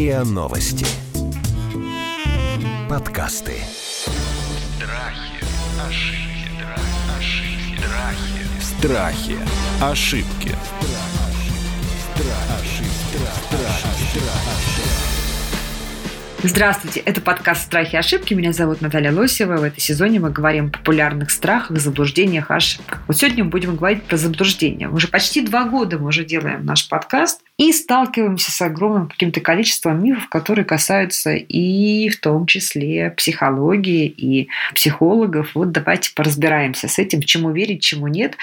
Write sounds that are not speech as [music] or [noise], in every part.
РИА Новости. Подкасты. Страхи, ошибки, ошибки, Страхи. страхи. Ошибки. Здравствуйте, это подкаст «Страхи и ошибки». Меня зовут Наталья Лосева. В этом сезоне мы говорим о популярных страхах, заблуждениях, ошибках. Вот сегодня мы будем говорить про заблуждения. Уже почти два года мы уже делаем наш подкаст и сталкиваемся с огромным каким-то количеством мифов, которые касаются и в том числе психологии и психологов. Вот давайте поразбираемся с этим, чему верить, чему нет.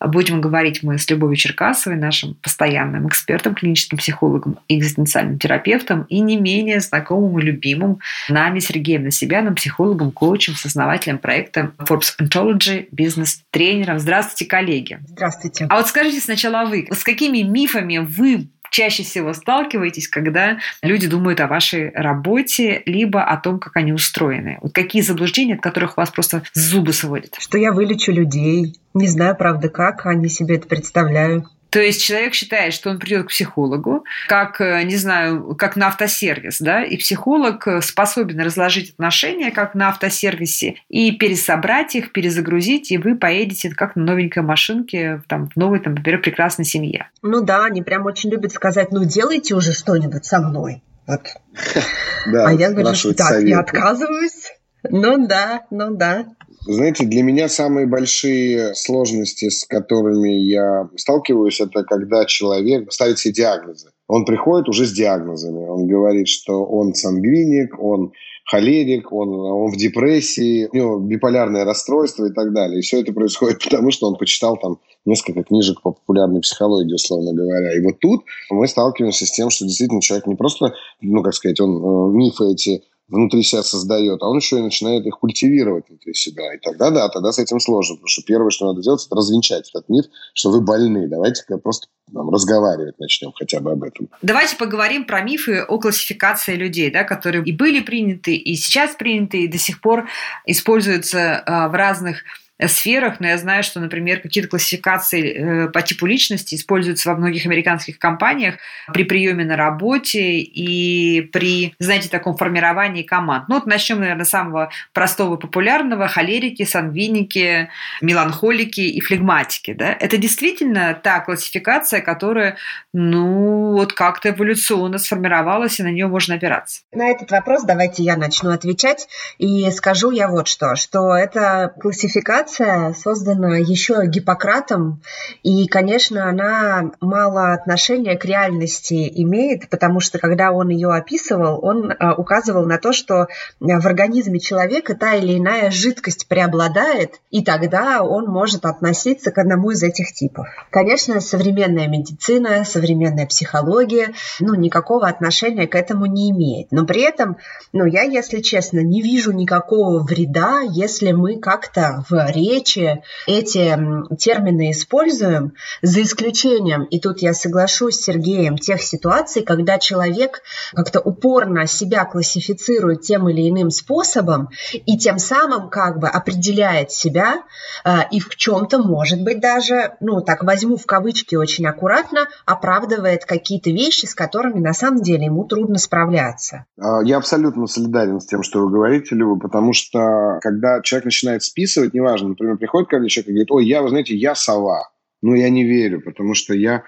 Будем говорить мы с Любовью Черкасовой, нашим постоянным экспертом, клиническим психологом экзистенциальным терапевтом, и не менее знакомым и любимым нами Сергеем Насибяном, психологом, коучем, сооснователем проекта Forbes Ontology, бизнес-тренером. Здравствуйте, коллеги. Здравствуйте. А вот скажите сначала вы, с какими мифами вы чаще всего сталкиваетесь, когда люди думают о вашей работе, либо о том, как они устроены? Вот какие заблуждения, от которых вас просто зубы сводят? Что я вылечу людей. Не знаю, правда, как они себе это представляют. То есть человек считает, что он придет к психологу, как, э, не знаю, как на автосервис, да, и психолог э, способен разложить отношения, как на автосервисе, и пересобрать их, перезагрузить, и вы поедете как на новенькой машинке, там, в новой, там, например, прекрасной семье. Ну да, они прям очень любят сказать, ну делайте уже что-нибудь со мной. Вот. [laughs] Да, а я говорю, спрашивать так, советы. я отказываюсь. Ну да, ну да. Знаете, для меня самые большие сложности, с которыми я сталкиваюсь, это когда человек ставит себе диагнозы. Он приходит уже с диагнозами. Он говорит, что он сангвиник, он холерик, он, он в депрессии, у него биполярное расстройство и так далее. И все это происходит [laughs] потому, что он почитал там несколько книжек по популярной психологии, условно говоря. И вот тут мы сталкиваемся с тем, что действительно человек не просто, ну, как сказать, он э, мифы эти внутри себя создает, а он еще и начинает их культивировать внутри себя. И тогда, да, тогда с этим сложно. Потому что первое, что надо делать, это развенчать этот миф, что вы больны. Давайте-ка просто там, разговаривать начнем хотя бы об этом. Давайте поговорим про мифы о классификации людей, да, которые и были приняты, и сейчас приняты, и до сих пор используются а, в разных сферах, но я знаю, что, например, какие-то классификации э, по типу личности используются во многих американских компаниях при приеме на работе и при, знаете, таком формировании команд. Ну вот начнем, наверное, с самого простого, популярного. Холерики, сангвиники, меланхолики и флегматики. Да? Это действительно та классификация, которая, ну, вот как-то эволюционно сформировалась, и на нее можно опираться. На этот вопрос давайте я начну отвечать. И скажу я вот что, что эта классификация создана еще Гиппократом, и, конечно, она мало отношения к реальности имеет, потому что, когда он ее описывал, он а, указывал на то, что в организме человека та или иная жидкость преобладает, и тогда он может относиться к одному из этих типов. Конечно, современная медицина, современная психология, ну, никакого отношения к этому не имеет. Но при этом, ну, я, если честно, не вижу никакого вреда, если мы как-то в речи эти термины используем, за исключением, и тут я соглашусь с Сергеем, тех ситуаций, когда человек как-то упорно себя классифицирует тем или иным способом и тем самым как бы определяет себя а, и в чем-то, может быть, даже, ну, так возьму в кавычки очень аккуратно, оправдывает какие-то вещи, с которыми на самом деле ему трудно справляться. А, Я абсолютно солидарен с тем, что вы говорите, Люба, потому что когда человек начинает списывать, неважно, например, приходит ко мне человек и говорит, ой, я, вы знаете, я сова. Ну, я не верю, потому что я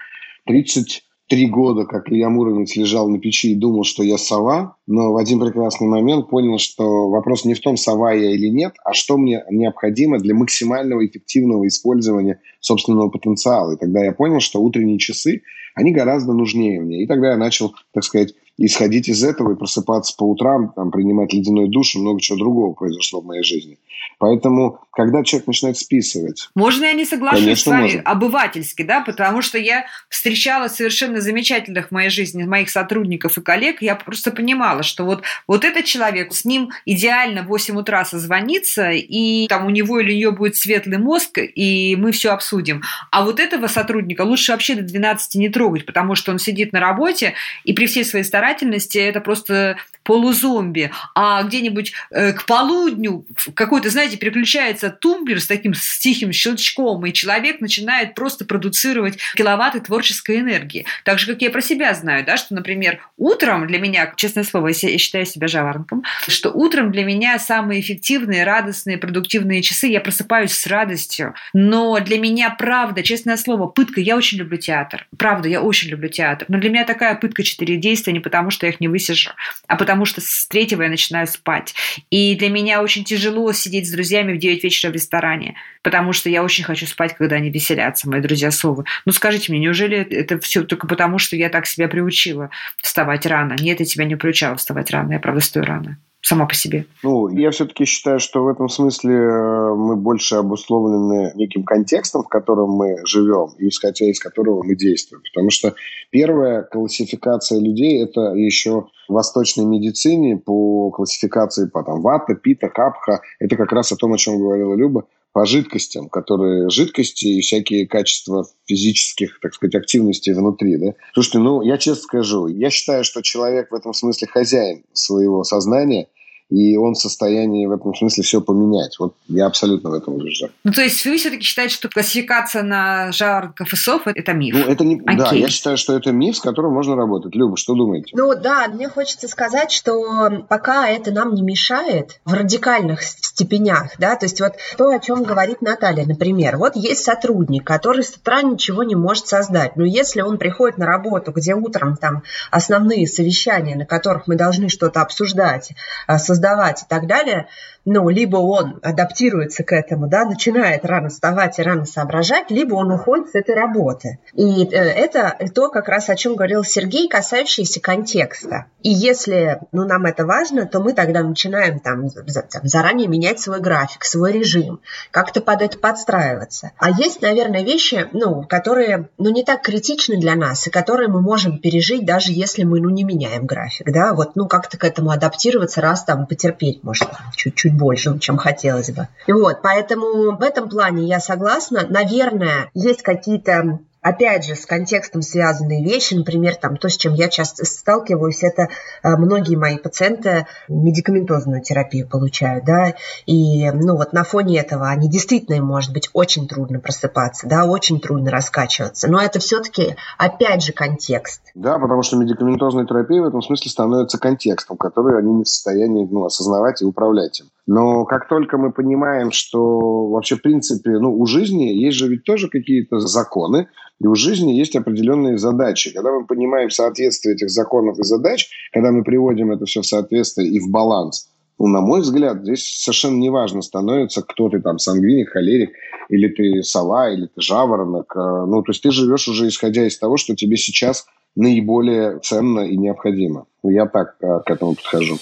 33 года, как Илья Муромец, лежал на печи и думал, что я сова, но в один прекрасный момент понял, что вопрос не в том, сова я или нет, а что мне необходимо для максимального эффективного использования собственного потенциала. И тогда я понял, что утренние часы, они гораздо нужнее мне. И тогда я начал, так сказать, исходить из этого и просыпаться по утрам, там, принимать ледяной душ и много чего другого произошло в моей жизни. Поэтому, когда человек начинает списывать... Можно я не соглашусь Конечно, с вами можно. обывательски, да, потому что я встречала совершенно замечательных в моей жизни моих сотрудников и коллег, я просто понимала, что вот, вот этот человек, с ним идеально в 8 утра созвониться, и там у него или у нее будет светлый мозг, и мы все обсудим. А вот этого сотрудника лучше вообще до 12 не трогать, потому что он сидит на работе, и при всей своей старательности это просто полузомби, а где-нибудь э, к полудню какой-то, знаете, переключается тумблер с таким тихим щелчком, и человек начинает просто продуцировать киловатты творческой энергии. Так же, как я про себя знаю, да, что, например, утром для меня, честное слово, я считаю себя жаворонком, что утром для меня самые эффективные, радостные, продуктивные часы, я просыпаюсь с радостью, но для меня, правда, честное слово, пытка, я очень люблю театр, правда, я очень люблю театр, но для меня такая пытка четыре действия не потому, что я их не высижу, а потому что с третьего я начинаю спать. И для меня очень тяжело сидеть с друзьями в 9 вечера в ресторане, потому что я очень хочу спать, когда они веселятся, мои друзья совы. Ну скажите мне, неужели это все только потому, что я так себя приучила вставать рано? Нет, я тебя не приучала вставать рано, я правда стою рано сама по себе? Ну, я все-таки считаю, что в этом смысле э, мы больше обусловлены неким контекстом, в котором мы живем, и исходя из которого мы действуем. Потому что первая классификация людей – это еще в восточной медицине по классификации по там, вата, пита, капха. Это как раз о том, о чем говорила Люба, по жидкостям, которые жидкости и всякие качества физических, так сказать, активностей внутри. Да? Слушайте, ну, я честно скажу, я считаю, что человек в этом смысле хозяин своего сознания – и он в состоянии в этом смысле все поменять. Вот я абсолютно в этом убежден. Ну, то есть вы все-таки считаете, что классификация на жаворонков и сов – это миф? Ну, это не... Да, я считаю, что это миф, с которым можно работать. Люба, что думаете? Ну, да, мне хочется сказать, что пока это нам не мешает в радикальных степенях, да, то есть вот то, о чем говорит Наталья, например, вот есть сотрудник, который с утра ничего не может создать, но если он приходит на работу, где утром там основные совещания, на которых мы должны что-то обсуждать, а, создавать и так далее, ну, либо он адаптируется к этому, да, начинает рано вставать и рано соображать, либо он уходит с этой работы. И э, это то, как раз о чем говорил Сергей, касающееся контекста. И если ну, нам это важно, то мы тогда начинаем там, там заранее менять свой график, свой режим, как-то под это подстраиваться. А есть, наверное, вещи, ну, которые ну, не так критичны для нас, и которые мы можем пережить, даже если мы ну, не меняем график. Да? Вот, ну, как-то к этому адаптироваться, раз там потерпеть, может, чуть-чуть больше, чем хотелось бы. Вот, поэтому в этом плане я согласна. Наверное, есть какие-то опять же, с контекстом связанные вещи, например, там, то, с чем я часто сталкиваюсь, это э, многие мои пациенты медикаментозную терапию получают, да, и, ну, вот на фоне этого они действительно, может быть, очень трудно просыпаться, да, очень трудно раскачиваться, но это все-таки, опять же, контекст. Да, потому что медикаментозная терапия в этом смысле становится контекстом, который они не в состоянии, ну, осознавать и управлять им. Но как только мы понимаем, что вообще, в принципе, ну, у жизни есть же ведь тоже какие-то законы, и у жизни есть определенные задачи. Когда мы понимаем соответствие этих законов и задач, когда мы приводим это все в соответствие и в баланс, ну, на мой взгляд, здесь совершенно неважно становится, кто ты там, сангвиник, холерик, или ты сова, или ты жаворонок. Э, ну, то есть ты живешь уже исходя из того, что тебе сейчас наиболее ценно и необходимо. Я так э, к этому подхожу.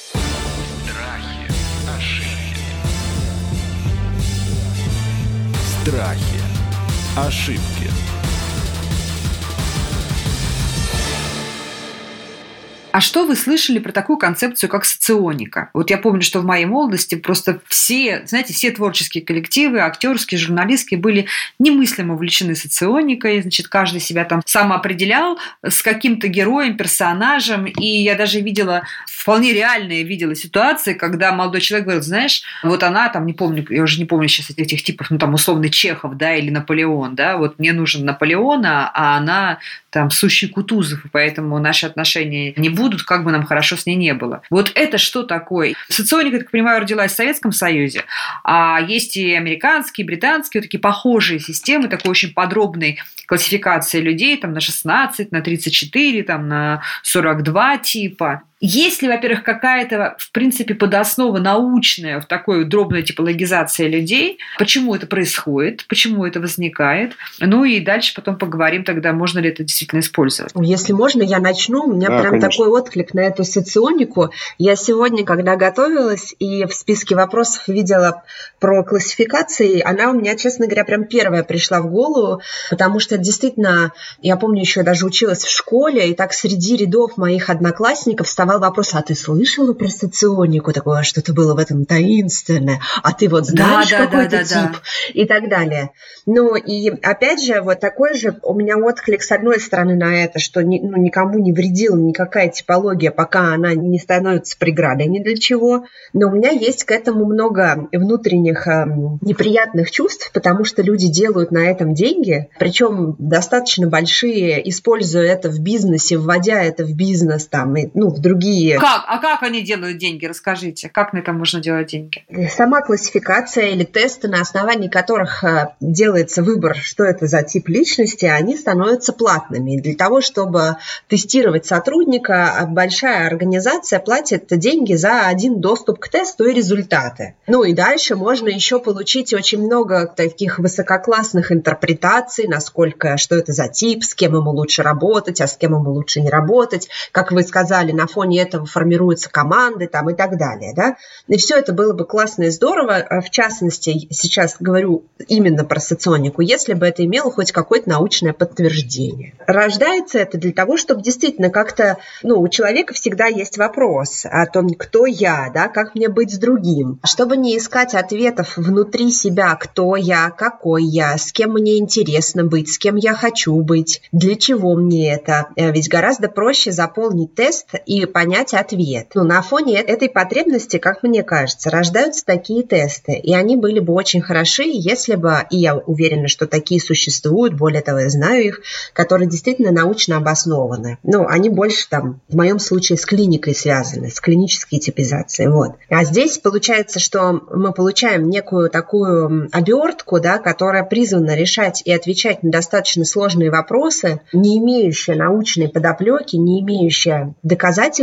Страхи. Ошибки. А что вы слышали про такую концепцию, как соционика? Вот я помню, что в моей молодости просто все, знаете, все творческие коллективы, актерские, журналистские были немыслимо увлечены соционикой. Значит, каждый себя там сам определял с каким-то героем, персонажем. И я даже видела, вполне реальные видела ситуации, когда молодой человек говорил, знаешь, вот она там, не помню, я уже не помню сейчас этих типов, ну там условный Чехов, да, или Наполеон, да, вот мне нужен Наполеон, а она там сущий Кутузов, и поэтому наши отношения не будут, как бы нам хорошо с ней не было. Вот это что такое? Соционика, так понимаю, родилась в Советском Союзе, а есть и американские, и британские, вот такие похожие системы, такой очень подробной классификации людей, там на 16, на 34, там на 42 типа. Есть ли, во-первых, какая-то, в принципе, подоснова научная в такой дробной типологизации людей? Почему это происходит? Почему это возникает? Ну и дальше потом поговорим тогда, можно ли это действительно использовать. Если можно, я начну. У меня да, прям конечно. такой отклик на эту соционику. Я сегодня, когда готовилась и в списке вопросов видела про классификации, она у меня, честно говоря, прям первая пришла в голову, потому что действительно, я помню, еще даже училась в школе, и так среди рядов моих одноклассников вставали задавал вопрос, а ты слышала про соционику, такое что-то было в этом таинственное, а ты вот знаешь да, да, какой-то да, да, тип да. и так далее. Ну и опять же, вот такой же у меня отклик с одной стороны на это, что ни, ну, никому не вредила никакая типология, пока она не становится преградой ни для чего. Но у меня есть к этому много внутренних э, неприятных чувств, потому что люди делают на этом деньги, причем достаточно большие, используя это в бизнесе, вводя это в бизнес, там, и, ну, в другие... Как? А как они делают деньги? Расскажите, как на этом можно делать деньги? Сама классификация или тесты, на основании которых э, делается выбор, что это за тип личности, они становятся платными. Для того, чтобы тестировать сотрудника, большая организация платит деньги за один доступ к тесту и результаты. Ну и дальше можно еще получить очень много таких высококлассных интерпретаций, насколько, что это за тип, с кем ему лучше работать, а с кем ему лучше не работать. Как вы сказали, на фоне этого формируются команды там и так далее. Да? И все это было бы классно и здорово. А в частности, сейчас говорю именно про соционику, если бы это имело хоть какое-то научное подтверждение. Рождается это для того, чтобы действительно как-то, ну, у человека всегда есть вопрос о том, кто я, да, как мне быть с другим. Чтобы не искать ответов внутри себя, кто я, какой я, с кем мне интересно быть, с кем я хочу быть, для чего мне это. Э, ведь гораздо проще заполнить тест и понять ответ. Ну, на фоне этой потребности, как мне кажется, рождаются такие тесты, и они были бы очень хороши, если бы, и я уверена, что такие существуют, более того, я знаю их, которые действительно научно обоснованы. Ну, они больше там, в моем случае, с клиникой связаны, с клинической типизацией. Вот. А здесь получается, что мы получаем некую такую обертку, да, которая призвана решать и отвечать на достаточно сложные вопросы, не имеющие научной подоплеки, не имеющая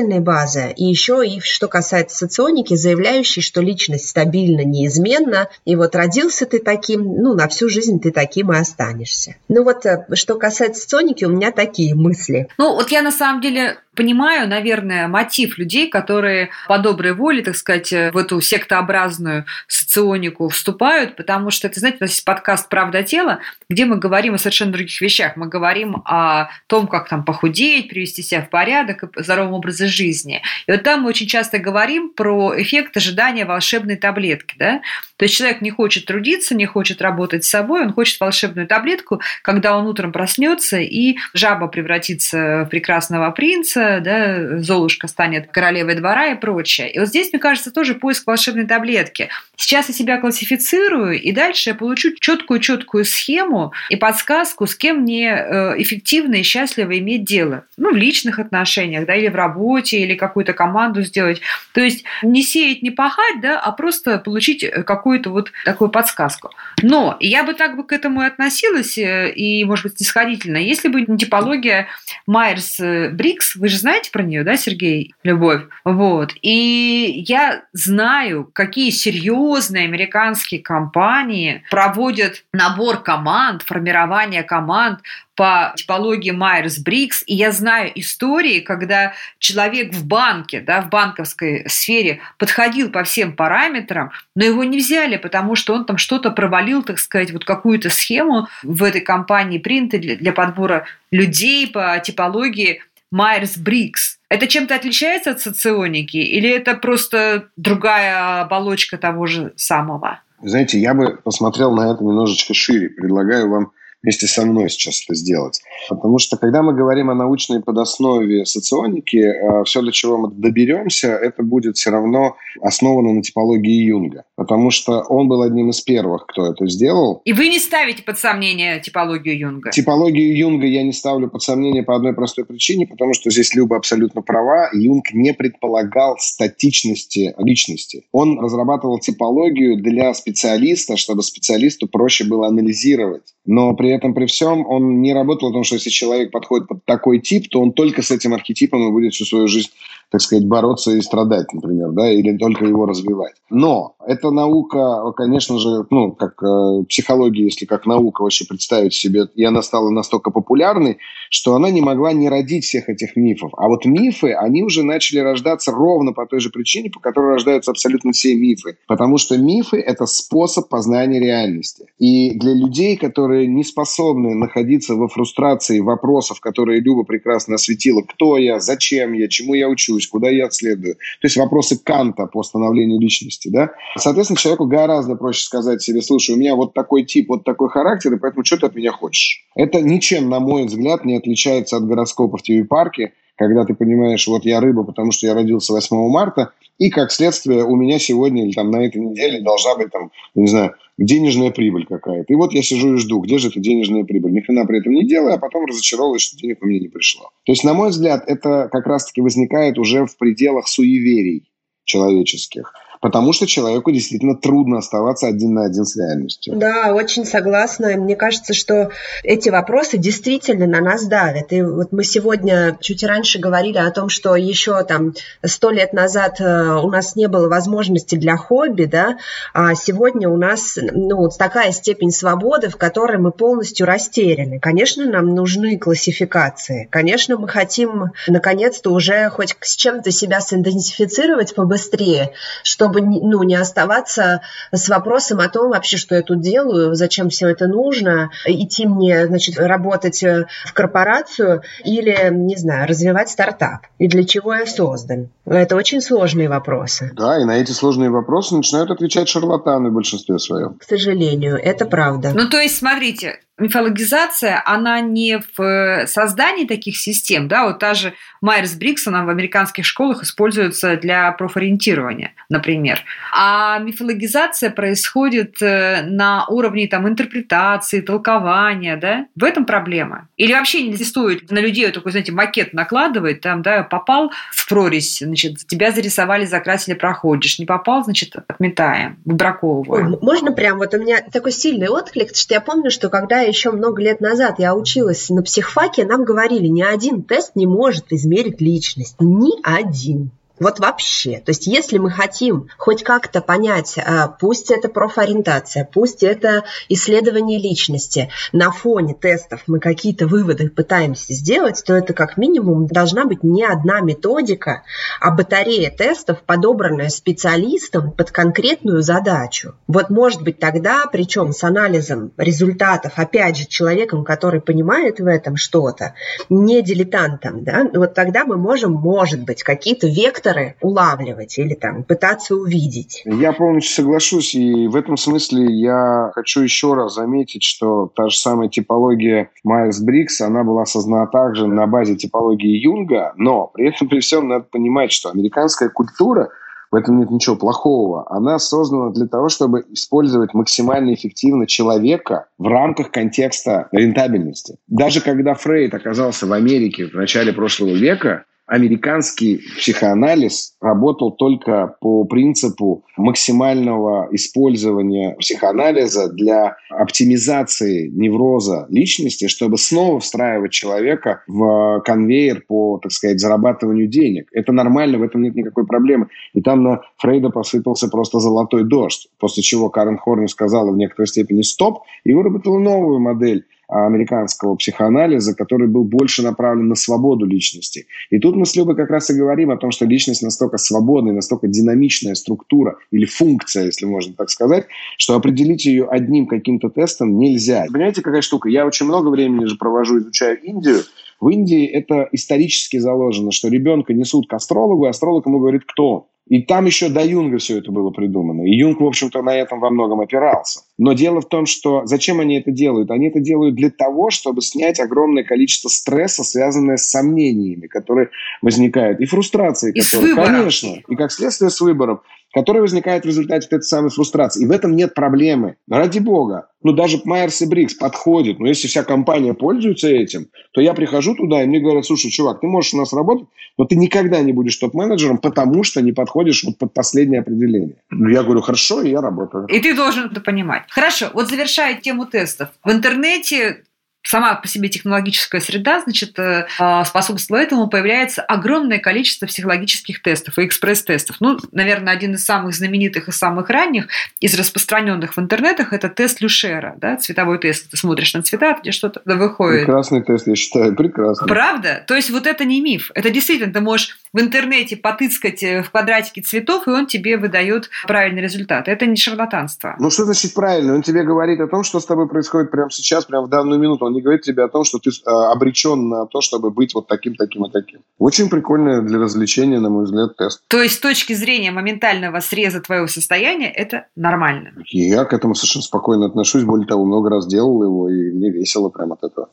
доказательной базы, и еще и, что касается соционики, заявляющей, что личность стабильна, неизменна, и вот родился ты таким, ну, на всю жизнь ты таким и останешься. Ну вот, э, что касается соционики, у меня такие мысли. Ну, вот я на самом деле понимаю, наверное, мотив людей, которые по доброй воле, так сказать, в эту сектообразную соционику вступают, потому что, это, знаете, у нас есть подкаст «Правда тела», где мы говорим о совершенно других вещах. Мы говорим о том, как там похудеть, привести себя в порядок здоровом образе жизни. И вот там мы очень часто говорим про эффект ожидания волшебной таблетки. Да? То есть человек не хочет трудиться, не хочет работать с собой, он хочет волшебную таблетку, когда он утром проснется и жаба превратится в прекрасного принца, да, Золушка станет королевой двора и прочее. И вот здесь, мне кажется, тоже поиск волшебной таблетки. Сейчас я себя классифицирую, и дальше я получу четкую-четкую схему и подсказку, с кем мне э, эффективно и счастливо иметь дело. Ну, в личных отношениях, да, или в работе, или какую-то команду сделать. То есть не сеять, не пахать, да, а просто получить э, какую-то вот такую подсказку. Но я бы так бы к этому и относилась, э, и, может быть, снисходительно, если бы не типология Майерс-Бриггс, вы же знаете про нее, да, Сергей, Любовь? Вот. И я знаю, какие серьезные американские компании проводят набор команд, формирование команд по типологии Майерс-Бриггс, и я знаю истории, когда человек в банке, да, в банковской сфере подходил по всем параметрам, но его не взяли, потому что он там что-то провалил, так сказать, вот какую-то схему в этой компании принято для, для подбора людей по типологии Майерс-Бриггс. Это чем-то отличается от соционики или это просто другая оболочка того же самого? Знаете, я бы посмотрел на это немножечко шире. Предлагаю вам вместе со мной сейчас это сделать. Потому что, когда мы говорим о научной подоснове соционики, э, все, до чего мы доберемся, это будет все равно основано на типологии Юнга. Потому что он был одним из первых, кто это сделал. И вы не ставите под сомнение типологию Юнга? Типологию Юнга я не ставлю под сомнение по одной простой причине, потому что здесь Люба абсолютно права. Юнг не предполагал статичности личности. Он разрабатывал типологию для специалиста, чтобы специалисту проще было анализировать. Но при этом, при всем, он не работал о том, что если человек подходит под такой тип, то он только с этим архетипом и будет всю свою жизнь, так сказать, бороться и страдать, например, да, или только его развивать. Но эта наука, конечно же, ну, как э, психология, если как наука вообще представить себе, и она стала настолько популярной, что она не могла не родить всех этих мифов. А вот мифы, они уже начали рождаться ровно по той же причине, по которой рождаются абсолютно все мифы. Потому что мифы – это способ познания реальности. И для людей, которые не способны находиться во фрустрации вопросов, которые Люба прекрасно осветила, кто я, зачем я, чему я учусь, куда я следую, то есть вопросы Канта по становлению личности, да, соответственно, человеку гораздо проще сказать себе, слушай, у меня вот такой тип, вот такой характер, и поэтому что ты от меня хочешь? Это ничем, на мой взгляд, не отличается от гороскопа в ТВ-парке, когда ты понимаешь, вот я рыба, потому что я родился 8 марта, и как следствие у меня сегодня или там на этой неделе должна быть там, не знаю, денежная прибыль какая-то. И вот я сижу и жду, где же эта денежная прибыль. Ни хрена при этом не делаю, а потом разочаровываюсь, что денег у меня не пришло. То есть, на мой взгляд, это как раз-таки возникает уже в пределах суеверий человеческих потому что человеку действительно трудно оставаться один на один с реальностью. Да, очень согласна. Мне кажется, что эти вопросы действительно на нас давят. И вот мы сегодня чуть раньше говорили о том, что еще там сто лет назад э, у нас не было возможности для хобби, да, а сегодня у нас ну, вот такая степень свободы, в которой мы полностью растеряны. Конечно, нам нужны классификации. Конечно, мы хотим наконец-то уже хоть с чем-то себя сидентифицировать побыстрее, чтобы чтобы ну, не оставаться с вопросом о том вообще, что я тут делаю, зачем все это нужно, идти мне, значит, работать э, в корпорацию или, не знаю, развивать стартап. И для чего я создан? Это очень сложные вопросы. Да, и на эти сложные вопросы начинают отвечать шарлатаны в большинстве своем. К сожалению, это правда. Ну, то есть, смотрите, мифологизация, она не в э, создании таких систем, да, вот та же Майерс Брикс, она в американских школах используется для профориентирования, например. А мифологизация происходит э, на уровне там интерпретации, толкования, да, в этом проблема. Или вообще не стоит на людей вот такой, знаете, макет накладывать, там, да, попал в прорезь, значит, тебя зарисовали, закрасили, проходишь, не попал, значит, отметаем, выбраковываем. Можно прям, вот у меня такой сильный отклик, что я помню, что когда еще много лет назад я училась на психфаке, нам говорили, ни один тест не может измерить личность. Ни один. Вот вообще. То есть если мы хотим хоть как-то понять, а, пусть это профориентация, пусть это исследование личности, на фоне тестов мы какие-то выводы пытаемся сделать, то это как минимум должна быть не одна методика, а батарея тестов, подобранная специалистом под конкретную задачу. Вот может быть тогда, причем с анализом результатов, опять же, человеком, который понимает в этом что-то, не дилетантом, да, вот тогда мы можем, может быть, какие-то векторы факторы улавливать или там пытаться увидеть. Я полностью соглашусь, и в этом смысле я хочу еще раз заметить, что та же самая типология Майерс Брикс, она была создана также на базе типологии Юнга, но при этом при всем надо понимать, что американская культура в этом нет ничего плохого. Она создана для того, чтобы использовать максимально эффективно человека в рамках контекста рентабельности. Даже когда Фрейд оказался в Америке в начале прошлого века, американский психоанализ работал только по принципу максимального использования психоанализа для оптимизации невроза личности, чтобы снова встраивать человека в конвейер по, так сказать, зарабатыванию денег. Это нормально, в этом нет никакой проблемы. И там на Фрейда посыпался просто золотой дождь, после чего Карен Хорни сказала в некоторой степени «стоп» и выработала новую модель американского психоанализа, который был больше направлен на свободу личности. И тут мы с Любой как раз и говорим о том, что личность настолько свободная, настолько динамичная структура или функция, если можно так сказать, что определить ее одним каким-то тестом нельзя. Понимаете, какая штука? Я очень много времени же провожу, изучаю Индию. В Индии это исторически заложено, что ребенка несут к астрологу, и астролог ему говорит, кто он. И там еще до Юнга все это было придумано. И Юнг, в общем-то, на этом во многом опирался. Но дело в том, что зачем они это делают? Они это делают для того, чтобы снять огромное количество стресса, связанное с сомнениями, которые возникают, и фрустрацией, и которые, конечно, и как следствие с выбором который возникает в результате этой самой фрустрации. И в этом нет проблемы. Ради бога. Ну, даже Майерс и Брикс подходит. Но если вся компания пользуется этим, то я прихожу туда, и мне говорят, слушай, чувак, ты можешь у нас работать, но ты никогда не будешь топ-менеджером, потому что не подходишь вот под последнее определение. Ну, я говорю, хорошо, и я работаю. И ты должен это понимать. Хорошо, вот завершая тему тестов. В интернете сама по себе технологическая среда, значит, э, а, способствовала этому, появляется огромное количество психологических тестов и экспресс-тестов. Ну, наверное, один из самых знаменитых и самых ранних из распространенных в интернетах – это тест Люшера, да, цветовой тест. Ты смотришь на цвета, где что-то выходит. Прекрасный тест, я считаю, прекрасный. Правда? То есть вот это не миф. Это действительно, ты можешь в интернете потыскать э, в квадратике цветов, и он тебе выдает правильный результат. Это не шарлатанство. Ну, что значит правильно? Он тебе говорит о том, что с тобой происходит прямо сейчас, прямо в данную минуту. Он не говорит тебе о том, что ты э, обречен на то, чтобы быть вот таким, таким и таким. Очень прикольный для развлечения, на мой взгляд, тест. То есть с точки зрения моментального среза твоего состояния это нормально? Я к этому совершенно спокойно отношусь. Более того, много раз делал его, и мне весело прямо от этого.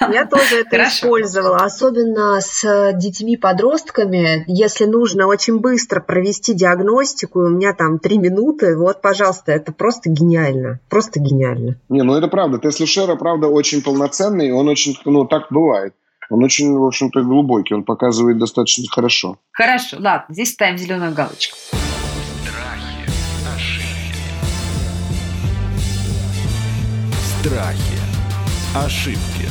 [laughs] Я тоже это Хорошо. использовала, особенно с детьми-подростками. Если нужно очень быстро провести диагностику, у меня там три минуты, вот, пожалуйста, это просто гениально. Просто гениально. Не, ну это правда. Тест Люшера, правда, очень полноценный, он очень, ну, так бывает. Он очень, в общем-то, глубокий, он показывает достаточно хорошо. Хорошо, ладно, здесь ставим зеленую галочку. Страхи, ошибки. Страхи, ошибки.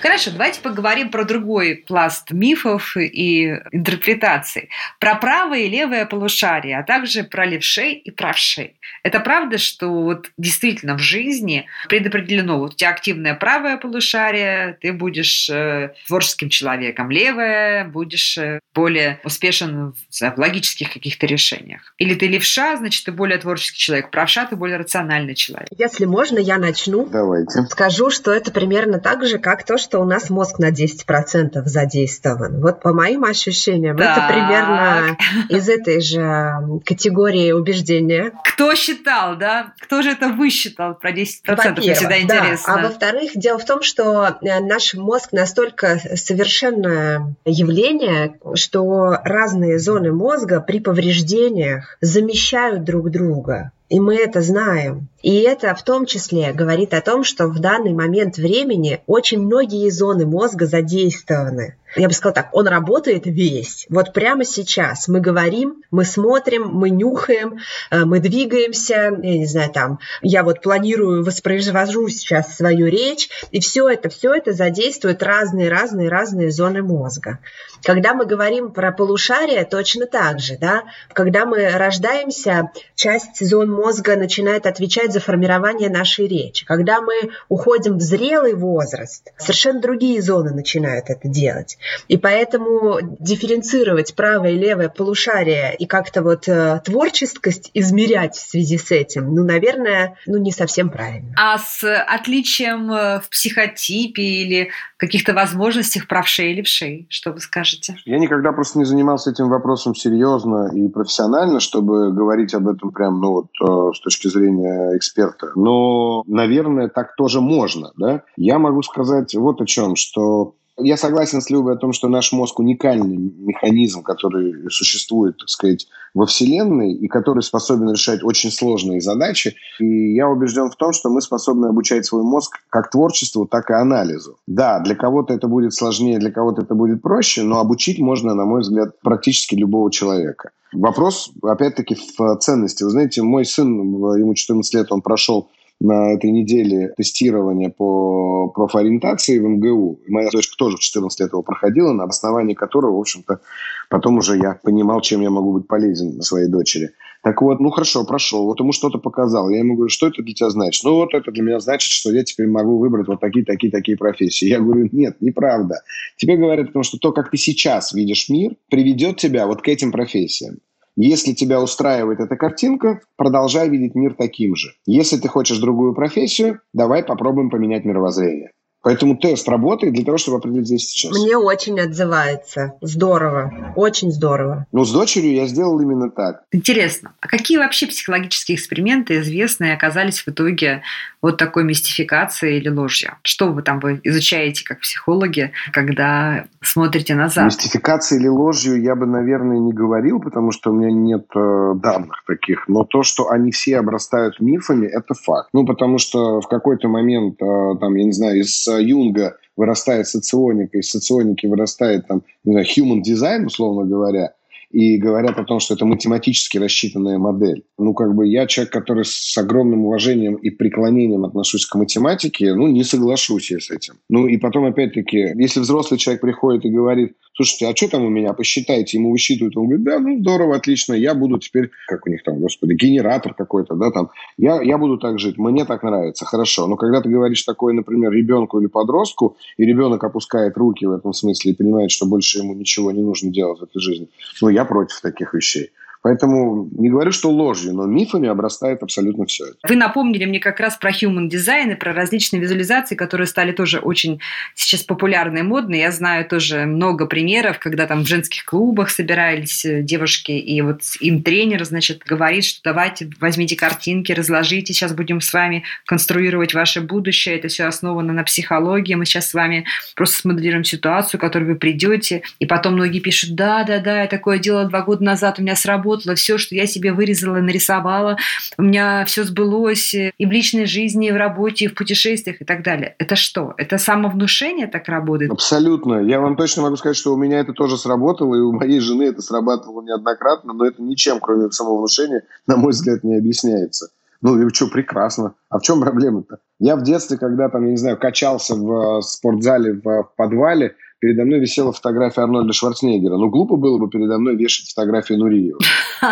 Хорошо, давайте поговорим про другой пласт мифов и интерпретаций. Про правое и левое полушарие, а также про левшей и правшей. Это правда, что вот действительно в жизни предопределено, вот у тебя активное правое полушарие, ты будешь э, творческим человеком, левое будешь э, более успешен в, в логических каких-то решениях. Или ты левша, значит, ты более творческий человек, правша, ты более рациональный человек. Если можно, я начну. Давайте. Скажу, что это примерно так же, как то, что у нас мозг на 10% задействован. Вот по моим ощущениям, так. это примерно из этой же категории убеждения. Кто считал, да? Кто же это высчитал про 10%? Мне всегда интересно. Да. А во-вторых, дело в том, что э, наш мозг настолько совершенное явление, что разные зоны мозга при повреждениях замещают друг друга. И мы это знаем. И это в том числе говорит о том, что в данный момент времени очень многие зоны мозга задействованы я бы сказала так, он работает весь. Вот прямо сейчас мы говорим, мы смотрим, мы нюхаем, э, мы двигаемся, я не знаю, там, я вот планирую, воспроизвожу сейчас свою речь, и все это, все это задействует разные-разные-разные зоны мозга. Когда мы говорим про полушария, точно так же, да, когда мы рождаемся, часть зон мозга начинает отвечать за формирование нашей речи. Когда мы уходим в зрелый возраст, совершенно другие зоны начинают это делать. И поэтому дифференцировать правое и левое полушарие и как-то вот э, творческость измерять в связи с этим, ну, наверное, ну, не совсем правильно. А с отличием э, в психотипе или каких-то возможностях правшей и левшей, что вы скажете? Я никогда просто не занимался этим вопросом серьезно и профессионально, чтобы говорить об этом прям, ну, вот, э, с точки зрения эксперта. Но, наверное, так тоже можно, да? Я могу сказать вот о чем, что я согласен с Любой о том, что наш мозг уникальный механизм, который существует, так сказать, во Вселенной и который способен решать очень сложные задачи. И я убежден в том, что мы способны обучать свой мозг как творчеству, так и анализу. Да, для кого-то это будет сложнее, для кого-то это будет проще, но обучить можно, на мой взгляд, практически любого человека. Вопрос, опять-таки, в ценности. Вы знаете, мой сын, ему 14 лет, он прошел на этой неделе тестирование по профориентации в МГУ. Моя дочка тоже в 14 лет его проходила, на основании которого, в общем-то, потом уже я понимал, чем я могу быть полезен своей дочери. Так вот, ну хорошо, прошел, вот ему что-то показал. Я ему говорю, что это для тебя значит? Ну вот это для меня значит, что я теперь могу выбрать вот такие, такие, такие профессии. Я говорю, нет, неправда. Тебе говорят о том, что то, как ты сейчас видишь мир, приведет тебя вот к этим профессиям. Если тебя устраивает эта картинка, продолжай видеть мир таким же. Если ты хочешь другую профессию, давай попробуем поменять мировоззрение. Поэтому тест работает для того, чтобы определить здесь сейчас. Мне очень отзывается. Здорово. Очень здорово. Ну, с дочерью я сделал именно так. Интересно. А какие вообще психологические эксперименты известные оказались в итоге вот такой мистификацией или ложью? Что вы там вы изучаете как психологи, когда смотрите назад? Мистификацией или ложью я бы, наверное, не говорил, потому что у меня нет э, данных таких. Но то, что они все обрастают мифами, это факт. Ну, потому что в какой-то момент, э, там, я не знаю, из Юнга вырастает соционика, из соционики вырастает там, не знаю, human design, условно говоря, и говорят о том, что это математически рассчитанная модель. Ну, как бы я человек, который с огромным уважением и преклонением отношусь к математике, ну, не соглашусь я с этим. Ну, и потом, опять-таки, если взрослый человек приходит и говорит, слушайте, а что там у меня, посчитайте, ему высчитывают, он говорит, да, ну, здорово, отлично, я буду теперь, как у них там, господи, генератор какой-то, да, там, я, я буду так жить, мне так нравится, хорошо. Но когда ты говоришь такое, например, ребенку или подростку, и ребенок опускает руки в этом смысле и понимает, что больше ему ничего не нужно делать в этой жизни, ну, я против таких вещей. Поэтому не говорю, что ложью, но мифами обрастает абсолютно все это. Вы напомнили мне как раз про human design и про различные визуализации, которые стали тоже очень сейчас популярны и модны. Я знаю тоже много примеров, когда там в женских клубах собирались э, девушки, и вот им тренер, значит, говорит, что давайте возьмите картинки, разложите, сейчас будем с вами конструировать ваше будущее. Это все основано на психологии. Мы сейчас с вами просто смоделируем ситуацию, к которой вы придете. И потом многие пишут, да, да, да, я такое делала два года назад, у меня сработало сработало, все, что я себе вырезала, нарисовала, у меня все сбылось и в личной жизни, и в работе, и в путешествиях и так далее. Это что? Это самовнушение так работает? Абсолютно. Я вам точно могу сказать, что у меня это тоже сработало, и у моей жены это срабатывало неоднократно, но это ничем, кроме самовнушения, на мой взгляд, не объясняется. Ну и что, прекрасно. А в чем проблема-то? Я в детстве, когда там, я не знаю, качался в спортзале в подвале, передо мной висела фотография Арнольда Шварценеггера. Ну, глупо было бы передо мной вешать фотографию Нуриева. [laughs]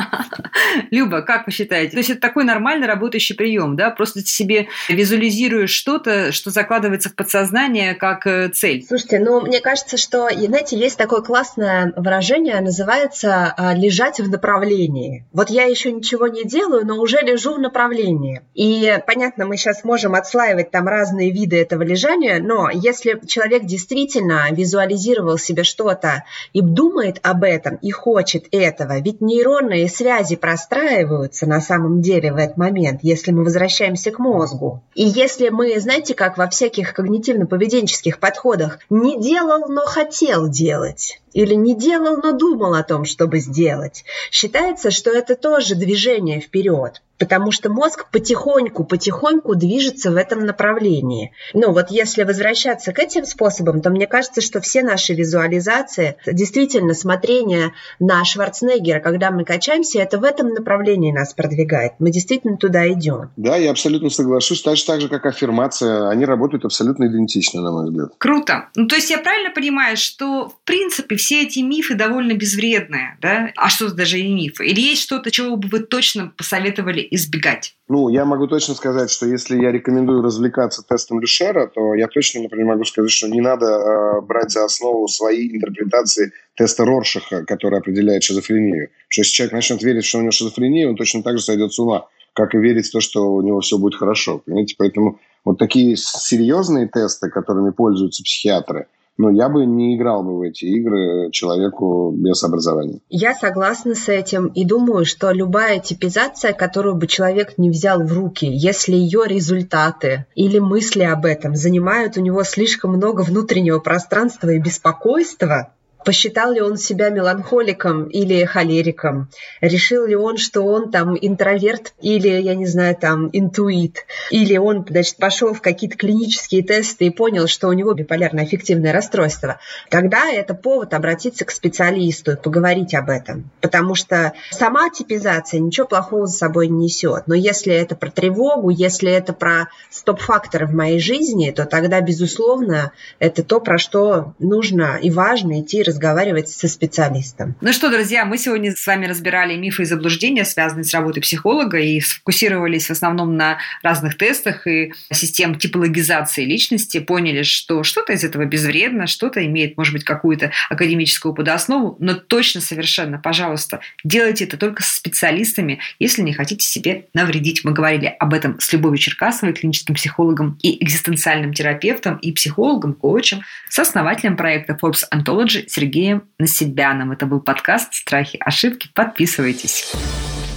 Люба, как вы считаете? То есть это такой нормальный работающий прием, да? Просто ты себе визуализируешь что-то, что закладывается в подсознание как э, цель. Слушайте, ну, мне кажется, что, знаете, есть такое классное выражение, называется а, «лежать в направлении». Вот я еще ничего не делаю, но уже лежу в направлении. И, понятно, мы сейчас можем отслаивать там разные виды этого лежания, но если человек действительно визуализирует визуализировал себе что-то и думает об этом, и хочет этого, ведь нейронные связи простраиваются на самом деле в этот момент, если мы возвращаемся к мозгу. И если мы, знаете, как во всяких когнитивно-поведенческих подходах, не делал, но хотел делать, или не делал, но думал о том, чтобы сделать, считается, что это тоже движение вперед потому что мозг потихоньку, потихоньку движется в этом направлении. Ну вот если возвращаться к этим способам, то мне кажется, что все наши визуализации, действительно смотрение на Шварценеггера, когда мы качаемся, это в этом направлении нас продвигает. Мы действительно туда идем. Да, я абсолютно соглашусь. Точно так же, как аффирмация, они работают абсолютно идентично, на мой взгляд. Круто. Ну, то есть я правильно понимаю, что, в принципе, все эти мифы довольно безвредные, да? А что даже и мифы? Или есть что-то, чего бы вы точно посоветовали избегать? Ну, я могу точно сказать, что если я рекомендую развлекаться тестом Люшера, то я точно, например, могу сказать, что не надо э, брать за основу свои интерпретации теста Роршаха, который определяет шизофрению. Что если человек начнет верить, что у него шизофрения, он точно так же сойдет с ума, как и верить в то, что у него все будет хорошо. Понимаете? Поэтому вот такие серьезные тесты, которыми пользуются психиатры – но я бы не играл бы в эти игры человеку без образования. Я согласна с этим и думаю, что любая типизация, которую бы человек не взял в руки, если ее результаты или мысли об этом занимают у него слишком много внутреннего пространства и беспокойства, Посчитал ли он себя меланхоликом или холериком? Решил ли он, что он там интроверт или, я не знаю, там интуит? Или он, значит, пошел в какие-то клинические тесты и понял, что у него биполярное аффективное расстройство? Тогда это повод обратиться к специалисту и поговорить об этом. Потому что сама типизация ничего плохого за собой не несет. Но если это про тревогу, если это про стоп-факторы в моей жизни, то тогда, безусловно, это то, про что нужно и важно идти разговаривать разговаривать со специалистом. Ну что, друзья, мы сегодня с вами разбирали мифы и заблуждения, связанные с работой психолога, и сфокусировались в основном на разных тестах и систем типологизации личности, поняли, что что-то из этого безвредно, что-то имеет, может быть, какую-то академическую подоснову, но точно совершенно, пожалуйста, делайте это только со специалистами, если не хотите себе навредить. Мы говорили об этом с Любовью Черкасовой, клиническим психологом и экзистенциальным терапевтом, и психологом, коучем, с основателем проекта Forbes Anthology Сергеем Сергеем Насибяном. Это был подкаст «Страхи, ошибки». Подписывайтесь.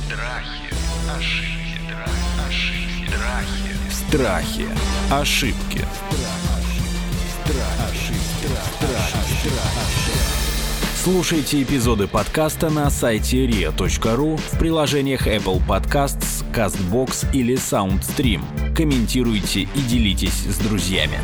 Страхи, ошибки, страхи, ошибки. Слушайте эпизоды подкаста на сайте ria.ru в приложениях Apple Podcasts, CastBox или SoundStream. Комментируйте и делитесь с друзьями.